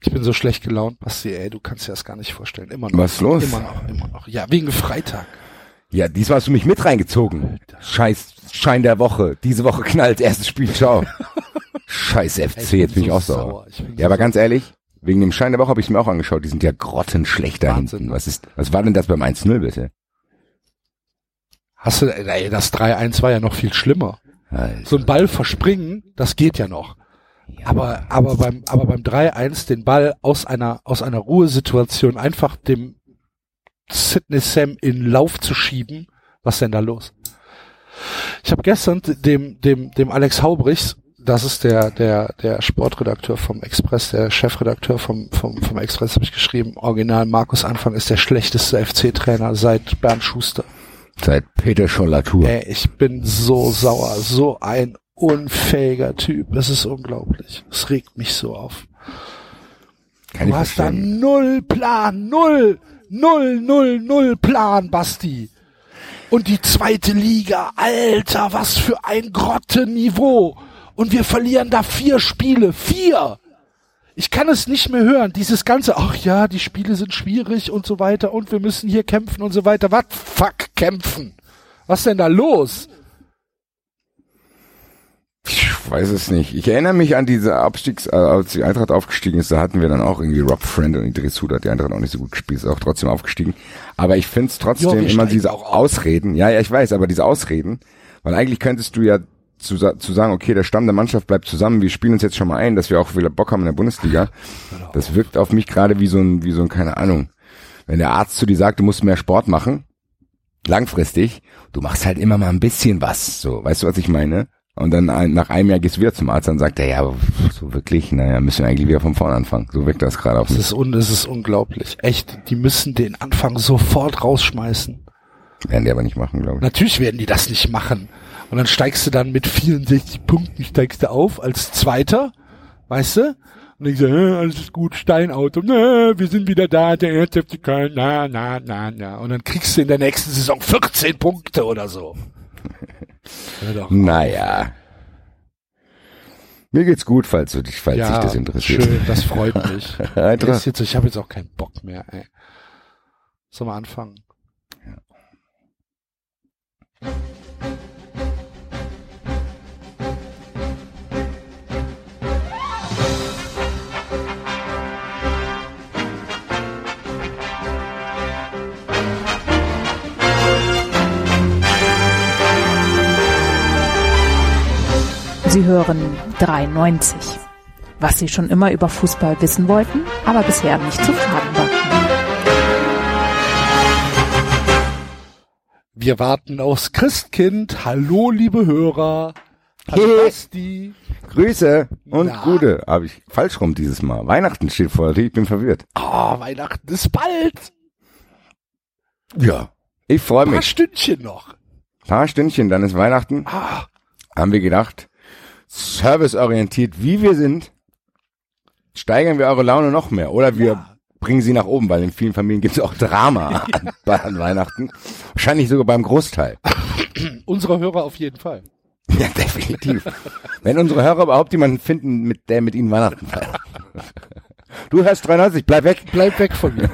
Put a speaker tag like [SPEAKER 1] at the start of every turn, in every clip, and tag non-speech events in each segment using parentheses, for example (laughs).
[SPEAKER 1] Ich bin so schlecht gelaunt, Basti, ey, du kannst dir das gar nicht vorstellen. Immer noch.
[SPEAKER 2] Was ist los?
[SPEAKER 1] Immer noch, immer noch. Ja, wegen Freitag.
[SPEAKER 2] Ja, diesmal hast du mich mit reingezogen. Scheiß Schein der Woche. Diese Woche knallt erstes Spiel, ciao. (laughs) Scheiß FC, jetzt bin ich auch sauer.
[SPEAKER 1] Ich bin
[SPEAKER 2] Ja, aber
[SPEAKER 1] so
[SPEAKER 2] ganz ehrlich, wegen dem Schein der Woche habe ich mir auch angeschaut. Die sind ja grottenschlecht da
[SPEAKER 1] Wahnsinn.
[SPEAKER 2] hinten. Was ist, was war denn das beim 1-0 bitte?
[SPEAKER 1] Hast du, ey, das 3-1 war ja noch viel schlimmer.
[SPEAKER 2] Alter.
[SPEAKER 1] So ein Ball verspringen, das geht ja noch. Aber, aber beim, aber beim 3-1 den Ball aus einer, aus einer Ruhesituation einfach dem Sidney Sam in Lauf zu schieben, was denn da los? Ich habe gestern dem, dem, dem Alex Haubrichs, das ist der, der, der Sportredakteur vom Express, der Chefredakteur vom, vom, vom Express, habe ich geschrieben, original Markus Anfang ist der schlechteste FC-Trainer seit Bernd Schuster.
[SPEAKER 2] Seit Peter Schollatur.
[SPEAKER 1] Ey, ich bin so sauer, so ein unfähiger Typ. Das ist unglaublich. Es regt mich so auf.
[SPEAKER 2] Kann
[SPEAKER 1] Du hast da
[SPEAKER 2] verstehen.
[SPEAKER 1] null Plan, null, null, null, null Plan, Basti. Und die zweite Liga, Alter, was für ein Grottenniveau. Und wir verlieren da vier Spiele, vier. Ich kann es nicht mehr hören, dieses ganze, ach ja, die Spiele sind schwierig und so weiter und wir müssen hier kämpfen und so weiter. Was fuck kämpfen? Was denn da los?
[SPEAKER 2] Ich weiß es nicht. Ich erinnere mich an diese Abstiegs, äh, als die Eintracht aufgestiegen ist, da hatten wir dann auch irgendwie Rob Friend und Idris Huda, die Eintracht auch nicht so gut gespielt, ist auch trotzdem aufgestiegen. Aber ich finde es trotzdem
[SPEAKER 1] wir
[SPEAKER 2] immer diese. Ausreden, ja, ja, ich weiß, aber diese Ausreden, weil eigentlich könntest du ja zu, zu sagen, okay, der Stamm der Mannschaft bleibt zusammen, wir spielen uns jetzt schon mal ein, dass wir auch wieder Bock haben in der Bundesliga. Das wirkt auf mich gerade wie so ein, wie so ein, keine Ahnung, wenn der Arzt zu dir sagt, du musst mehr Sport machen, langfristig, du machst halt immer mal ein bisschen was, so, weißt du, was ich meine? Und dann ein, nach einem Jahr gehst du wieder zum Arzt, dann sagt er, ja, so wirklich, naja, müssen wir eigentlich wieder von vorne anfangen. So wirkt das gerade auf
[SPEAKER 1] Es
[SPEAKER 2] mich.
[SPEAKER 1] ist, un, es ist unglaublich. Echt, die müssen den Anfang sofort rausschmeißen.
[SPEAKER 2] Werden die aber nicht machen, glaube ich.
[SPEAKER 1] Natürlich werden die das nicht machen. Und dann steigst du dann mit 64 Punkten, steigst du auf als Zweiter, weißt du? Und ich so, äh, alles ist gut, Steinauto, na, wir sind wieder da, der erste FC Köln, na, na, na, na. Und dann kriegst du in der nächsten Saison 14 Punkte oder so. Doch.
[SPEAKER 2] Naja. Mir geht's gut, falls du dich, falls dich das interessiert.
[SPEAKER 1] schön, das freut mich. (laughs) Jetzt, ich habe jetzt auch keinen Bock mehr, ey. Sollen wir anfangen?
[SPEAKER 3] Sie hören 93. Was Sie schon immer über Fußball wissen wollten, aber bisher nicht zu fragen war.
[SPEAKER 1] Wir warten aufs Christkind. Hallo, liebe Hörer. Hallo,
[SPEAKER 2] Hey.
[SPEAKER 1] Basti.
[SPEAKER 2] Grüße und
[SPEAKER 1] Na?
[SPEAKER 2] Gute. Habe ich falsch rum dieses Mal. Weihnachten steht vor der ich bin verwirrt.
[SPEAKER 1] Oh, Weihnachten ist bald.
[SPEAKER 2] Ja. Ich freue
[SPEAKER 1] Ein paar
[SPEAKER 2] mich.
[SPEAKER 1] Stündchen noch.
[SPEAKER 2] paar Stündchen, dann ist Weihnachten.
[SPEAKER 1] Ah,
[SPEAKER 2] Haben wir gedacht, serviceorientiert wie wir sind, steigern wir eure Laune noch mehr. Oder wir
[SPEAKER 1] Ja.
[SPEAKER 2] bringen sie nach oben, weil in vielen Familien gibt es auch Drama (laughs) an, an Weihnachten. Wahrscheinlich sogar beim Großteil. (clears throat)
[SPEAKER 1] unsere Hörer auf jeden Fall.
[SPEAKER 2] Ja, definitiv. Wenn unsere Hörer überhaupt jemanden finden, mit der mit ihnen Weihnachten feiert. Du hörst 93, bleib weg.
[SPEAKER 1] Bleibt weg von mir.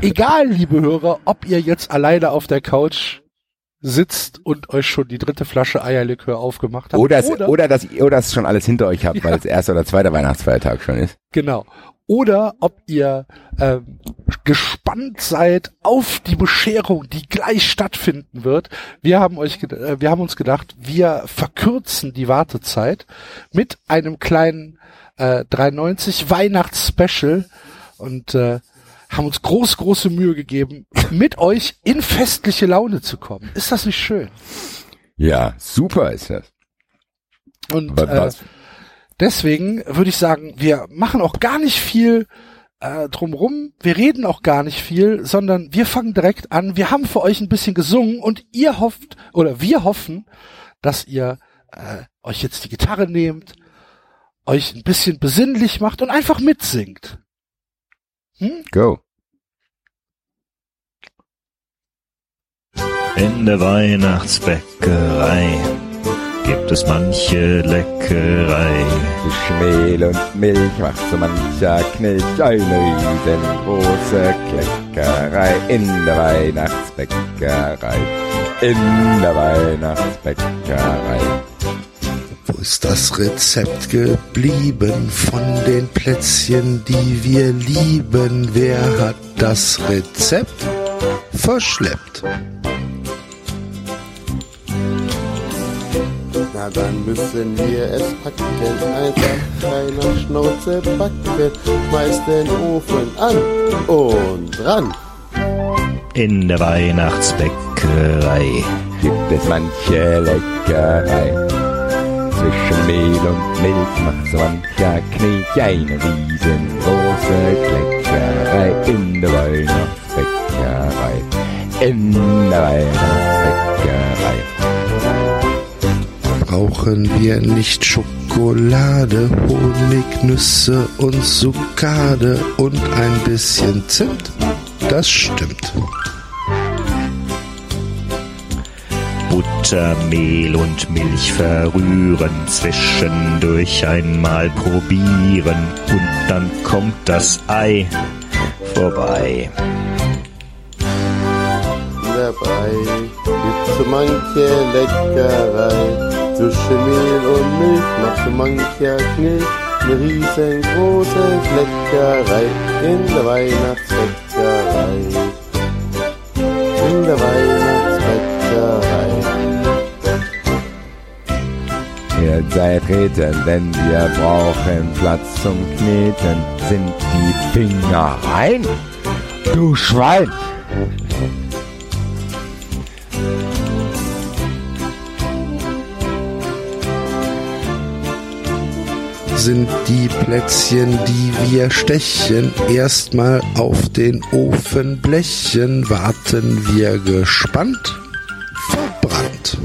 [SPEAKER 1] Egal, liebe Hörer, ob ihr jetzt alleine auf der Couch sitzt und euch schon die dritte Flasche Eierlikör aufgemacht habt.
[SPEAKER 2] Oder, es, oder, dass ihr das schon alles hinter euch habt, weil es erster oder zweiter Weihnachtsfeiertag schon ist.
[SPEAKER 1] Genau. Oder ob ihr ähm, gespannt seid auf die Bescherung, die gleich stattfinden wird. Wir haben euch, äh, wir haben uns gedacht, wir verkürzen die Wartezeit mit einem kleinen äh, 390 Weihnachtsspecial und äh, haben uns groß, große Mühe gegeben, mit euch in festliche Laune zu kommen. Ist das nicht schön?
[SPEAKER 2] Ja, super ist das.
[SPEAKER 1] Und äh, deswegen würde ich sagen, wir machen auch gar nicht viel äh, drumrum. Wir reden auch gar nicht viel, sondern wir fangen direkt an. Wir haben für euch ein bisschen gesungen und ihr hofft oder wir hoffen, dass ihr äh, euch jetzt die Gitarre nehmt, euch ein bisschen besinnlich macht und einfach mitsingt. Hm?
[SPEAKER 2] Go.
[SPEAKER 4] In der Weihnachtsbäckerei gibt es manche Leckerei.
[SPEAKER 2] Zwischen Mehl und Milch macht so mancher Knilch eine riesengroße Kleckerei in der Weihnachtsbäckerei. In der Weihnachtsbäckerei.
[SPEAKER 5] Ist das Rezept geblieben von den Plätzchen, die wir lieben? Wer hat das Rezept verschleppt?
[SPEAKER 6] Na dann müssen wir es packen, einfach keiner Schnauze backen. Schmeiß den Ofen an und ran.
[SPEAKER 4] In der Weihnachtsbäckerei
[SPEAKER 2] Gibt es manche Leckerei. Zwischen Mehl und Milch macht so mancher Knilch eine riesengroße Kleckerei in der Weihnachtsbäckerei. In der Weihnachtsbäckerei.
[SPEAKER 5] Brauchen wir nicht Schokolade, Honig, Nüsse und Zuckade und ein bisschen Zimt? Das stimmt.
[SPEAKER 4] Butter, Mehl und Milch verrühren, zwischendurch einmal probieren und dann kommt das Ei vorbei.
[SPEAKER 6] Dabei gibt's so manche Leckerei. Zwischen Mehl und Milch macht so mancher Knilch eine riesengroße Leckerei in der Weihnachtsbäckerei. In der Weihnachtsbäckerei.
[SPEAKER 2] Treten, denn wir brauchen Platz zum Kneten. Sind die Finger rein? Du Schwein!
[SPEAKER 5] Sind die Plätzchen, die wir stechen, erstmal auf den Ofenblechen, warten wir gespannt, verbrannt.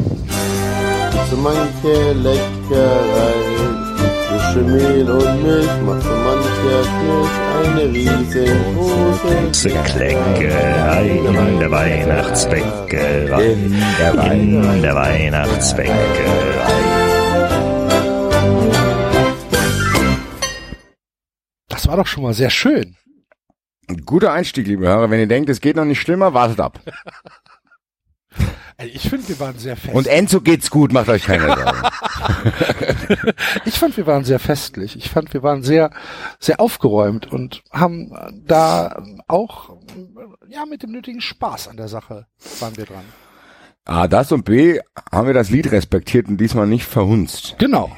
[SPEAKER 6] So manche Leckerei. Zwischen Mehl und Milch macht so mancher Knilch eine riesengroße
[SPEAKER 4] Große Kleckerei in der Weihnachtsbäckerei.
[SPEAKER 2] In der
[SPEAKER 4] In der Weihnachtsbäckerei.
[SPEAKER 1] Das war doch schon mal sehr schön.
[SPEAKER 2] Ein guter Einstieg, liebe Hörer. Wenn ihr denkt, es geht noch nicht schlimmer, wartet ab. (laughs)
[SPEAKER 1] Ich finde, wir waren sehr fest.
[SPEAKER 2] Und Enzo geht's gut, macht euch keine (laughs) Sorgen. (laughs)
[SPEAKER 1] ich fand, wir waren sehr festlich. Ich fand, wir waren sehr, sehr aufgeräumt und haben da auch, ja, mit dem nötigen Spaß an der Sache waren wir dran.
[SPEAKER 2] A, das und B, haben wir das Lied respektiert und diesmal nicht verhunzt.
[SPEAKER 1] Genau.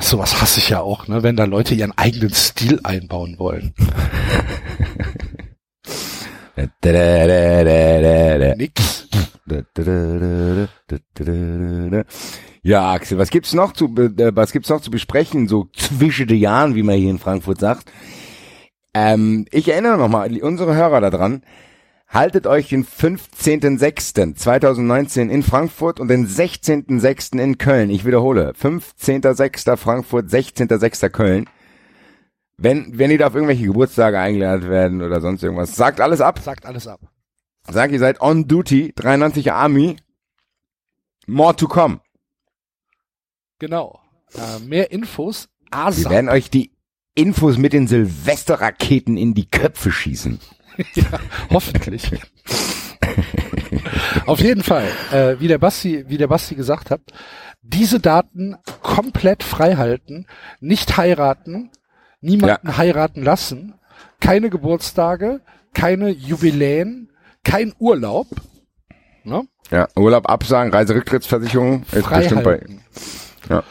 [SPEAKER 1] Sowas hasse ich ja auch, ne, wenn da Leute ihren eigenen Stil einbauen wollen. (laughs) Nix.
[SPEAKER 2] Ja, Axel, was gibt's noch zu, äh, was gibt's noch zu besprechen, so zwischen den Jahren, wie man hier in Frankfurt sagt? Ähm, ich erinnere nochmal unsere Hörer daran, haltet euch den 15.06.2019 in Frankfurt und den 16.06. in Köln. Ich wiederhole, 15.06. Frankfurt, 16.06. Köln. Wenn, wenn ihr da auf irgendwelche Geburtstage eingeladen werden oder sonst irgendwas, sagt alles ab.
[SPEAKER 1] Sagt alles ab.
[SPEAKER 2] Sagt, ihr seid on duty, 93 Army. More to come.
[SPEAKER 1] Genau. Äh, mehr Infos.
[SPEAKER 2] Wir
[SPEAKER 1] ASAP.
[SPEAKER 2] werden euch die Infos mit den Silvesterraketen in die Köpfe schießen. (laughs)
[SPEAKER 1] Ja, hoffentlich. Auf jeden Fall, äh, wie der Basti, wie der Basti gesagt hat, diese Daten komplett frei halten, nicht heiraten, niemanden heiraten lassen, keine Geburtstage, keine Jubiläen, kein Urlaub, ne?
[SPEAKER 2] Ja, Urlaub absagen, Reiserücktrittsversicherung ist
[SPEAKER 1] frei
[SPEAKER 2] bestimmt bei. Ja.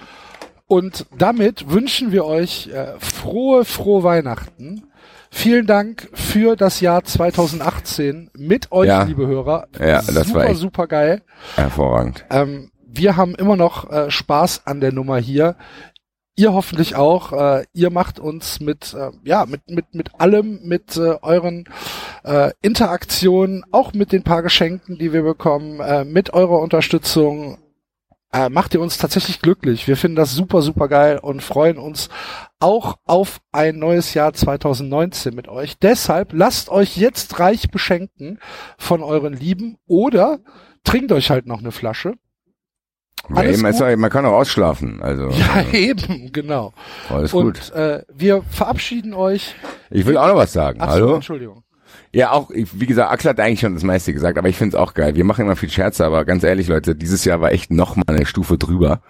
[SPEAKER 1] Und damit wünschen wir euch äh, frohe, frohe Weihnachten. Vielen Dank für das Jahr 2018 mit euch,
[SPEAKER 2] Ja.
[SPEAKER 1] liebe Hörer.
[SPEAKER 2] Ja, das
[SPEAKER 1] super,
[SPEAKER 2] war echt-
[SPEAKER 1] super geil.
[SPEAKER 2] Hervorragend.
[SPEAKER 1] Ähm, wir haben immer noch äh, Spaß an der Nummer hier. Ihr hoffentlich auch. Äh, ihr macht uns mit, äh, ja, mit, mit, mit allem, mit äh, euren äh, Interaktionen, auch mit den paar Geschenken, die wir bekommen, äh, mit eurer Unterstützung, äh, macht ihr uns tatsächlich glücklich. Wir finden das super, super geil und freuen uns auch auf ein neues Jahr 2019 mit euch. Deshalb lasst euch jetzt reich beschenken von euren Lieben oder trinkt euch halt noch eine Flasche.
[SPEAKER 2] Ja, eben,
[SPEAKER 1] gut?
[SPEAKER 2] war- man kann auch ausschlafen. Also
[SPEAKER 1] Ja, (laughs) eben, genau.
[SPEAKER 2] alles gut.
[SPEAKER 1] Und äh, wir verabschieden euch.
[SPEAKER 2] Ich will auch noch was sagen.
[SPEAKER 1] Ach
[SPEAKER 2] Hallo?
[SPEAKER 1] Entschuldigung.
[SPEAKER 2] Ja, auch, wie gesagt, Axel hat eigentlich schon das meiste gesagt, aber ich finde es auch geil. Wir machen immer viel Scherze, aber ganz ehrlich, Leute, dieses Jahr war echt noch mal eine Stufe drüber,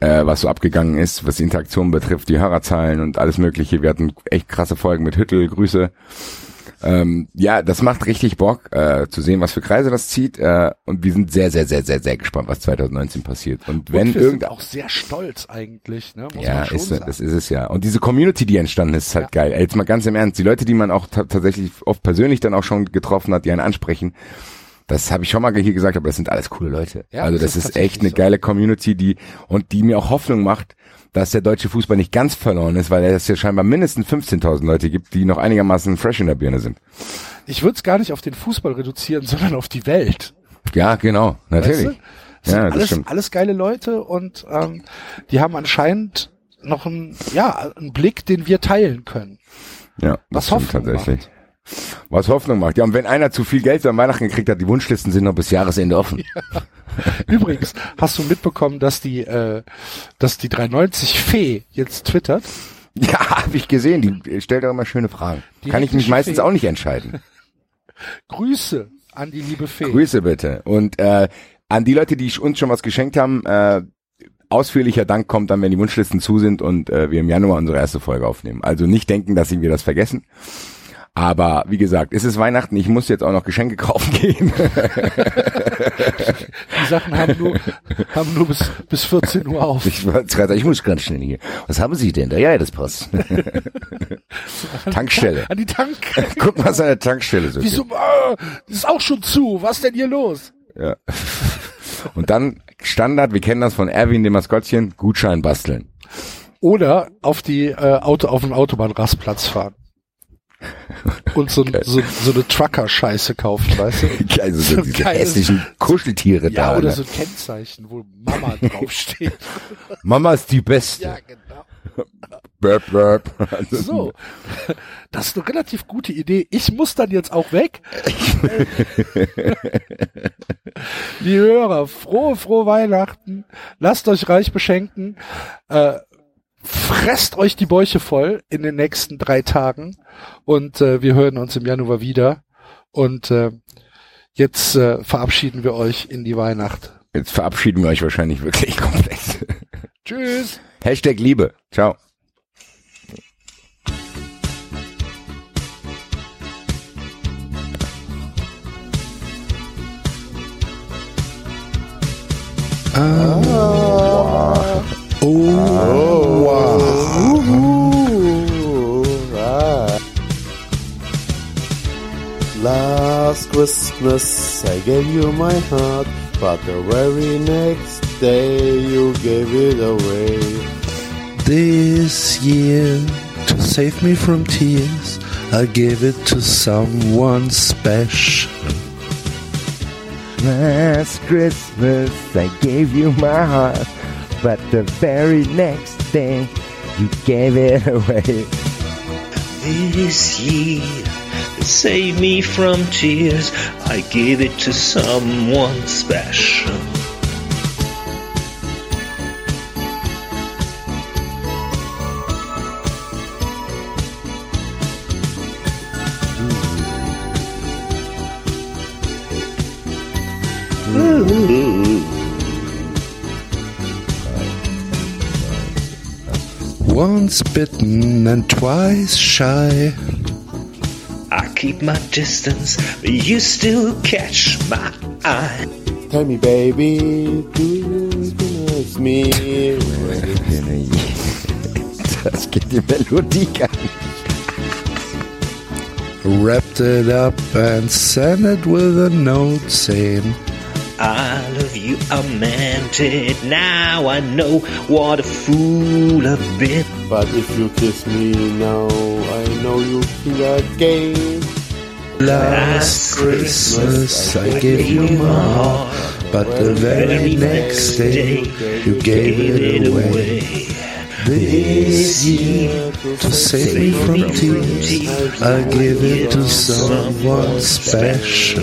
[SPEAKER 2] äh, was so abgegangen ist, was die Interaktion betrifft, die Hörerzahlen und alles mögliche. Wir hatten echt krasse Folgen mit Hüttel, Grüße. Ähm, ja, das macht richtig Bock, äh, zu sehen, was für Kreise das zieht. Äh, und wir sind sehr, sehr, sehr, sehr, sehr gespannt, was 2019 passiert. Und wenn
[SPEAKER 1] und wir
[SPEAKER 2] irgendein
[SPEAKER 1] sind auch sehr stolz eigentlich, ne? Muss
[SPEAKER 2] ja, ist,
[SPEAKER 1] sagen.
[SPEAKER 2] das ist es ja. Und diese Community, die entstanden ist, ist halt geil. Ey, Jetzt mal ganz im Ernst, die Leute, die man auch ta tatsächlich oft persönlich dann auch schon getroffen hat, die einen ansprechen, das habe ich schon mal hier gesagt, aber das sind alles coole Leute.
[SPEAKER 1] Ja,
[SPEAKER 2] also
[SPEAKER 1] das
[SPEAKER 2] das,
[SPEAKER 1] ist
[SPEAKER 2] ist, echt eine
[SPEAKER 1] so.
[SPEAKER 2] geile Community, die und die mir auch Hoffnung macht, dass der deutsche Fußball nicht ganz verloren ist, weil es ja scheinbar mindestens 15.000 Leute gibt, die noch einigermaßen fresh in der Birne sind.
[SPEAKER 1] Ich würde es gar nicht auf den Fußball reduzieren, (laughs) sondern auf die Welt.
[SPEAKER 2] Ja, genau, natürlich.
[SPEAKER 1] Weißt du? Das
[SPEAKER 2] Ja,
[SPEAKER 1] sind
[SPEAKER 2] das
[SPEAKER 1] alles,
[SPEAKER 2] stimmt.
[SPEAKER 1] alles geile Leute und ähm, die haben anscheinend noch einen, ja, einen Blick, den wir teilen können.
[SPEAKER 2] Ja,
[SPEAKER 1] Was
[SPEAKER 2] das stimmt
[SPEAKER 1] Hoffnung
[SPEAKER 2] tatsächlich. Was Hoffnung macht. Ja, und wenn einer zu viel Geld an Weihnachten gekriegt hat, die Wunschlisten sind noch bis Jahresende offen. (laughs)
[SPEAKER 1] Übrigens, hast du mitbekommen, dass die, äh, dass die 390 Fee jetzt twittert?
[SPEAKER 2] Ja, habe ich gesehen. Die stellt auch immer schöne Fragen.
[SPEAKER 1] Die
[SPEAKER 2] Kann ich mich meistens
[SPEAKER 1] Fee.
[SPEAKER 2] auch nicht entscheiden. (laughs)
[SPEAKER 1] Grüße an die liebe Fee.
[SPEAKER 2] Grüße bitte. Und äh, an die Leute, die uns schon was geschenkt haben, äh, ausführlicher Dank kommt dann, wenn die Wunschlisten zu sind und äh, wir im Januar unsere erste Folge aufnehmen. Also nicht denken, dass wir das vergessen. Aber wie gesagt, es ist Weihnachten, ich muss jetzt auch noch Geschenke (laughs) kaufen gehen.
[SPEAKER 1] Die Sachen haben nur, haben nur bis, bis 14 Uhr auf.
[SPEAKER 2] Ich, ich muss ganz schnell hier. Was haben Sie denn da? Ja, das passt. Tankstelle.
[SPEAKER 1] An die Tank. (laughs)
[SPEAKER 2] Guck mal, was an der Tankstelle so
[SPEAKER 1] Wieso? Ah, das ist auch schon zu. Was denn hier los?
[SPEAKER 2] Ja. Und dann Standard, wir kennen das von Erwin, dem Maskottchen, Gutschein basteln.
[SPEAKER 1] Oder auf die äh, Auto auf den Autobahnrastplatz fahren. (laughs) Und so, so, so eine Trucker-Scheiße kaufen, weißt du? (laughs)
[SPEAKER 2] Also so
[SPEAKER 1] So
[SPEAKER 2] diese
[SPEAKER 1] geiles-
[SPEAKER 2] hässlichen Kuscheltiere
[SPEAKER 1] Ja,
[SPEAKER 2] da.
[SPEAKER 1] oder
[SPEAKER 2] ne?
[SPEAKER 1] so ein Kennzeichen, wo Mama draufsteht. (laughs)
[SPEAKER 2] Mama ist die Beste.
[SPEAKER 1] ja, genau.
[SPEAKER 2] Burp, burp. Also,
[SPEAKER 1] So. Das ist eine relativ gute Idee. Ich muss dann jetzt auch weg. Die Hörer, frohe, frohe Weihnachten. Lasst euch reich beschenken. Äh, fresst euch die Bäuche voll in den nächsten drei Tagen. Und äh, wir hören uns im Januar wieder. Und äh, jetzt äh, verabschieden wir euch in die Weihnacht.
[SPEAKER 2] Jetzt verabschieden wir euch wahrscheinlich wirklich komplett. (laughs)
[SPEAKER 1] Tschüss.
[SPEAKER 2] Hashtag Liebe. Ciao.
[SPEAKER 5] Oh,
[SPEAKER 6] Last Christmas I gave you my heart, but the very next day you gave it away.
[SPEAKER 5] This year, to save me from tears, I gave it to someone special.
[SPEAKER 2] Last Christmas I gave you my heart, but the very next day you gave it (laughs) away.
[SPEAKER 4] This year, save me from tears, I gave it to someone special.
[SPEAKER 5] Once bitten and twice shy.
[SPEAKER 4] I keep my distance, but you still catch my eye.
[SPEAKER 6] Tell me, baby, do you recognize me?
[SPEAKER 2] Das geht die Melodie gar nicht.
[SPEAKER 5] Wrapped it up and sent it with a note saying,
[SPEAKER 4] I love you, I meant it. Now I know what a fool I've been.
[SPEAKER 6] But if you kiss me now, I know you'll feel again.
[SPEAKER 5] Last Christmas I gave you my heart, but the very next day you gave it away. This year, to save me from tears, I give it to someone special.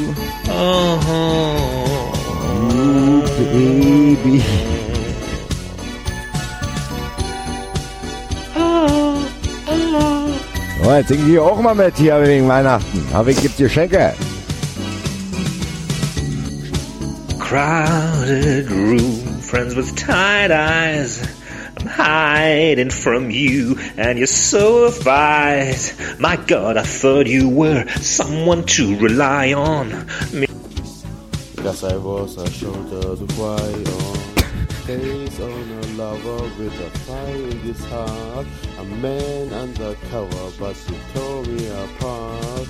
[SPEAKER 2] Jetzt auch mal mit hier wegen Weihnachten. Aber ich gebe dir Schenke.
[SPEAKER 4] crowded room, friends with tired eyes. I'm hiding from you, and you're so afraid. My God, I thought you were someone to rely on. Me-
[SPEAKER 6] Yes, I was a shoulder to cry on. Days on a lover with a fire in his heart. A man undercover, but he tore me apart.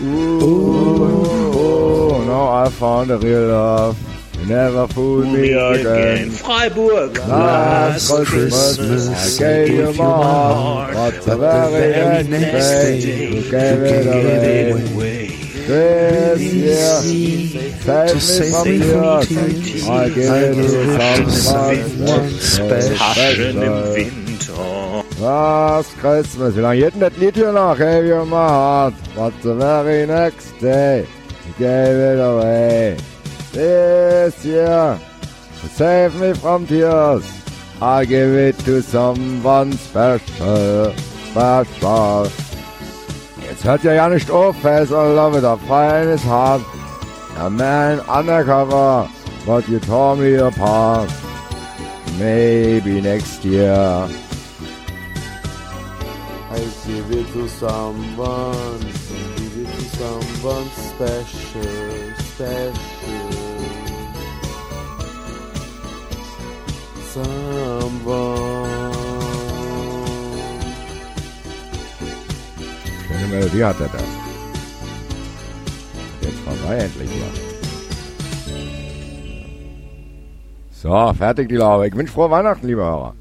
[SPEAKER 2] Oh, now I found a real love. Never fool me
[SPEAKER 4] me
[SPEAKER 2] again.
[SPEAKER 4] again, Freiburg.
[SPEAKER 2] Last Christmas, I gave you my heart, but the very next day, you gave it away. This year, save me from tears, I give it to someone special.
[SPEAKER 4] Winter.
[SPEAKER 2] Last Christmas, wie lange geht denn das Lied hier noch? Gave you my heart, but the very next day, you gave it away. This year, to save me from tears, I give it to someone special, special. Jetzt hört ja ja nicht auf, Face all love fire in his heart. A man undercover, but you tore me apart. Maybe next year.
[SPEAKER 6] I give it to someone, give it to someone special, special. Someone.
[SPEAKER 2] Schöne Melodie hat er da. Jetzt vorbei endlich hier. So, fertig die Laube. Ich wünsche frohe Weihnachten, liebe Hörer.